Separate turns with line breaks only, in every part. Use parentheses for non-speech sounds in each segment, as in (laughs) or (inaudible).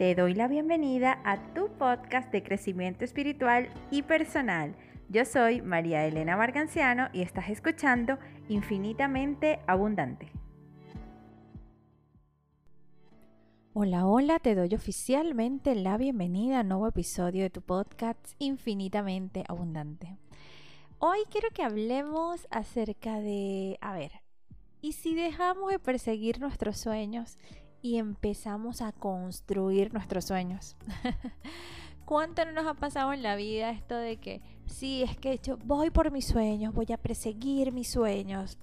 Te doy la bienvenida a tu podcast de crecimiento espiritual y personal. Yo soy María Elena Marganciano y estás escuchando Infinitamente Abundante. Hola, hola, te doy oficialmente la bienvenida a un nuevo episodio de tu podcast Infinitamente Abundante. Hoy quiero que hablemos acerca de, a ver, ¿y si dejamos de perseguir nuestros sueños y empezamos a construir nuestros sueños. (laughs) ¿Cuánto no nos ha pasado en la vida esto de que, sí, es que yo voy por mis sueños, voy a perseguir mis sueños?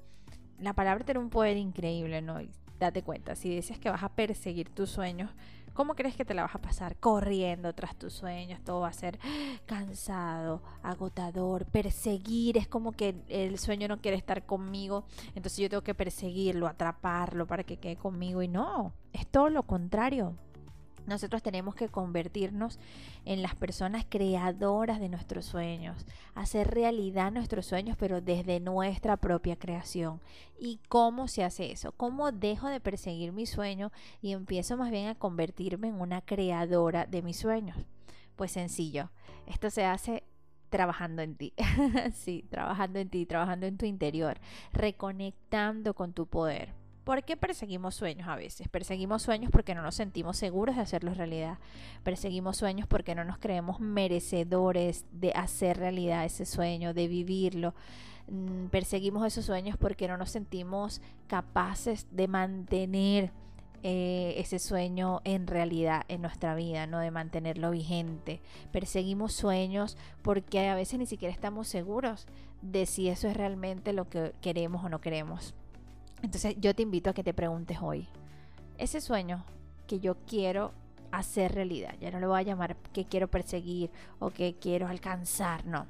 La palabra tiene un poder increíble, ¿no? Date cuenta, si dices que vas a perseguir tus sueños, ¿Cómo crees que te la vas a pasar? Corriendo tras tus sueños, todo va a ser cansado, agotador, perseguir, es como que el sueño no quiere estar conmigo, entonces yo tengo que perseguirlo, atraparlo para que quede conmigo y no, es todo lo contrario. Nosotros tenemos que convertirnos en las personas creadoras de nuestros sueños, hacer realidad nuestros sueños, pero desde nuestra propia creación. ¿Y cómo se hace eso? ¿Cómo dejo de perseguir mi sueño y empiezo más bien a convertirme en una creadora de mis sueños? Pues sencillo, esto se hace trabajando en ti. (laughs) sí, trabajando en ti, trabajando en tu interior, reconectando con tu poder. ¿Por qué perseguimos sueños a veces? Perseguimos sueños porque no nos sentimos seguros de hacerlos realidad. Perseguimos sueños porque no nos creemos merecedores de hacer realidad ese sueño, de vivirlo. Mm, perseguimos esos sueños porque no nos sentimos capaces de mantener eh, ese sueño en realidad en nuestra vida, no de mantenerlo vigente. Perseguimos sueños porque a veces ni siquiera estamos seguros de si eso es realmente lo que queremos o no queremos. Entonces yo te invito a que te preguntes hoy, ese sueño que yo quiero hacer realidad, ya no lo voy a llamar que quiero perseguir o que quiero alcanzar, no.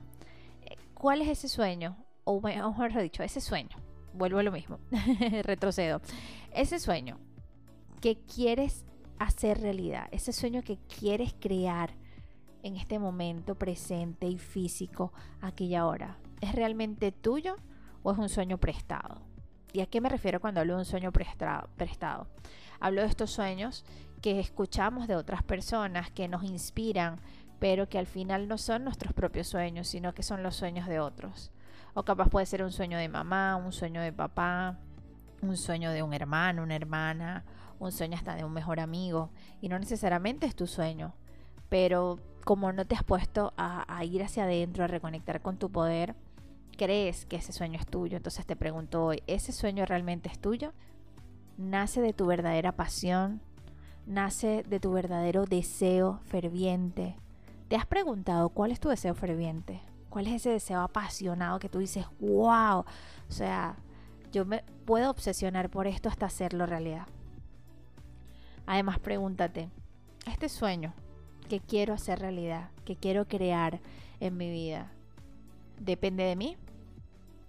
Eh, ¿Cuál es ese sueño? O mejor dicho, ese sueño, vuelvo a lo mismo, (laughs) retrocedo. Ese sueño que quieres hacer realidad, ese sueño que quieres crear en este momento presente y físico, aquí y ahora, ¿es realmente tuyo o es un sueño prestado? ¿Y a qué me refiero cuando hablo de un sueño prestado? Hablo de estos sueños que escuchamos de otras personas, que nos inspiran, pero que al final no son nuestros propios sueños, sino que son los sueños de otros. O capaz puede ser un sueño de mamá, un sueño de papá, un sueño de un hermano, una hermana, un sueño hasta de un mejor amigo. Y no necesariamente es tu sueño, pero como no te has puesto a, a ir hacia adentro, a reconectar con tu poder, crees que ese sueño es tuyo. Entonces te pregunto hoy, ¿ese sueño realmente es tuyo? ¿Nace de tu verdadera pasión? ¿Nace de tu verdadero deseo ferviente? ¿Te has preguntado cuál es tu deseo ferviente? ¿Cuál es ese deseo apasionado que tú dices, wow? O sea, yo me puedo obsesionar por esto hasta hacerlo realidad. Además, pregúntate, este sueño que quiero hacer realidad, que quiero crear en mi vida, ¿depende de mí?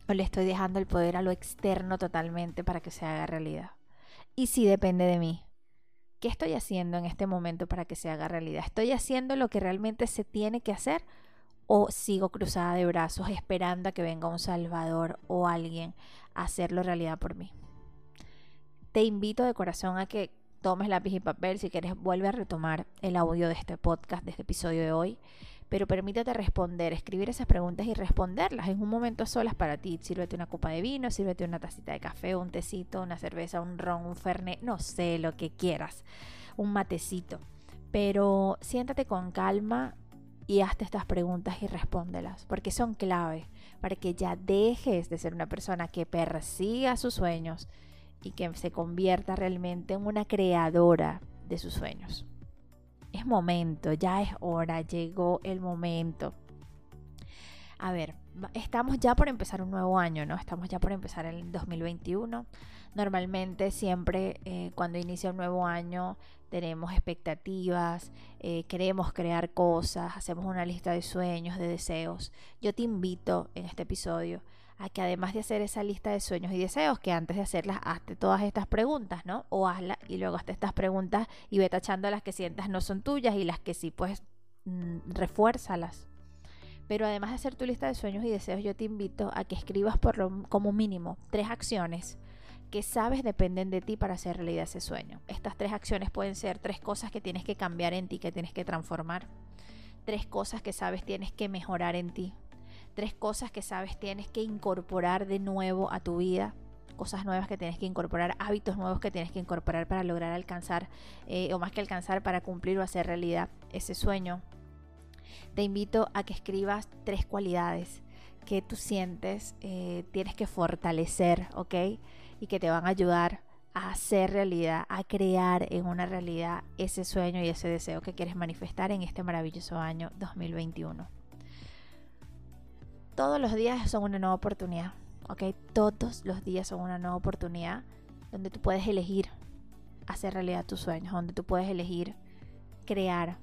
O le estoy dejando el poder a lo externo totalmente para que se haga realidad. Y si depende de mí, ¿qué estoy haciendo en este momento para que se haga realidad? ¿Estoy haciendo lo que realmente se tiene que hacer? ¿O sigo cruzada de brazos esperando a que venga un salvador o alguien a hacerlo realidad por mí? Te invito de corazón a que tomes lápiz y papel. Si quieres, vuelve a retomar el audio de este podcast, de este episodio de hoy pero permítete responder, escribir esas preguntas y responderlas en un momento solas para ti. Sírvete una copa de vino, sírvete una tacita de café, un tecito, una cerveza, un ron, un fernet, no sé, lo que quieras, un matecito. Pero siéntate con calma y hazte estas preguntas y respóndelas, porque son clave para que ya dejes de ser una persona que persiga sus sueños y que se convierta realmente en una creadora de sus sueños momento, ya es hora, llegó el momento. A ver, estamos ya por empezar un nuevo año, ¿no? Estamos ya por empezar el 2021. Normalmente siempre eh, cuando inicia un nuevo año tenemos expectativas, eh, queremos crear cosas, hacemos una lista de sueños, de deseos. Yo te invito en este episodio a que además de hacer esa lista de sueños y deseos, que antes de hacerlas, hazte todas estas preguntas, ¿no? O hazlas y luego hazte estas preguntas y ve tachando las que sientas no son tuyas y las que sí, pues mm, refuérzalas. Pero además de hacer tu lista de sueños y deseos, yo te invito a que escribas por lo, como mínimo tres acciones que sabes dependen de ti para hacer realidad ese sueño. Estas tres acciones pueden ser tres cosas que tienes que cambiar en ti, que tienes que transformar. Tres cosas que sabes tienes que mejorar en ti. Tres cosas que sabes tienes que incorporar de nuevo a tu vida. Cosas nuevas que tienes que incorporar, hábitos nuevos que tienes que incorporar para lograr alcanzar, eh, o más que alcanzar, para cumplir o hacer realidad ese sueño. Te invito a que escribas tres cualidades que tú sientes eh, tienes que fortalecer, ¿ok? y que te van a ayudar a hacer realidad, a crear en una realidad ese sueño y ese deseo que quieres manifestar en este maravilloso año 2021. Todos los días son una nueva oportunidad, ¿ok? Todos los días son una nueva oportunidad donde tú puedes elegir hacer realidad tus sueños, donde tú puedes elegir crear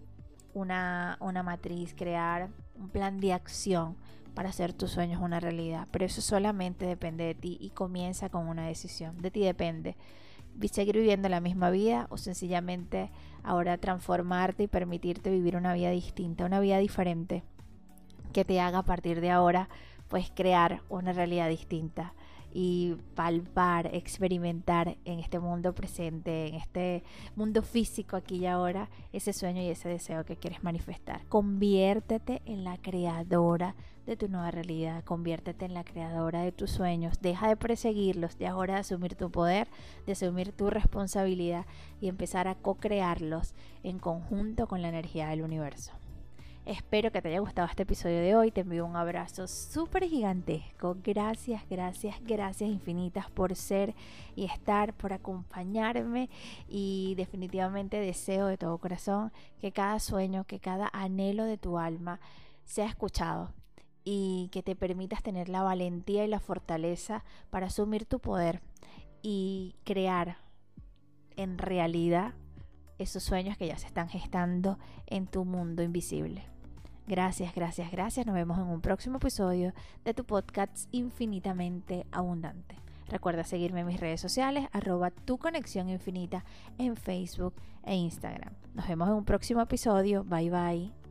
una, una matriz, crear un plan de acción para hacer tus sueños una realidad. Pero eso solamente depende de ti y comienza con una decisión. De ti depende seguir viviendo la misma vida o sencillamente ahora transformarte y permitirte vivir una vida distinta, una vida diferente que te haga a partir de ahora pues crear una realidad distinta y palpar, experimentar en este mundo presente, en este mundo físico aquí y ahora, ese sueño y ese deseo que quieres manifestar. Conviértete en la creadora de tu nueva realidad, conviértete en la creadora de tus sueños, deja de perseguirlos, de ahora de asumir tu poder, de asumir tu responsabilidad y empezar a co-crearlos en conjunto con la energía del universo. Espero que te haya gustado este episodio de hoy. Te envío un abrazo súper gigantesco. Gracias, gracias, gracias infinitas por ser y estar, por acompañarme. Y definitivamente deseo de todo corazón que cada sueño, que cada anhelo de tu alma sea escuchado y que te permitas tener la valentía y la fortaleza para asumir tu poder y crear en realidad esos sueños que ya se están gestando en tu mundo invisible. Gracias, gracias, gracias. Nos vemos en un próximo episodio de tu podcast infinitamente abundante. Recuerda seguirme en mis redes sociales, arroba tu conexión infinita en Facebook e Instagram. Nos vemos en un próximo episodio. Bye bye.